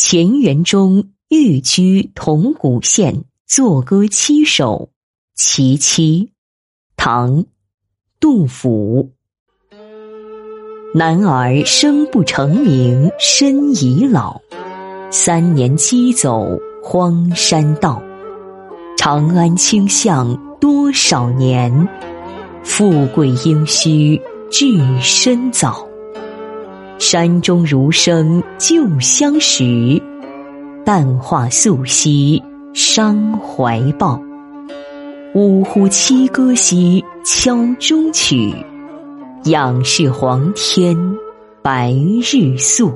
乾元中寓居铜鼓县，作歌七首。其七，唐，杜甫。男儿生不成名身已老，三年饥走荒山道。长安清巷多少年，富贵应须置身早。山中如生旧相识，淡化素兮伤怀抱。呜呼七歌兮敲钟曲。仰视黄天，白日宿。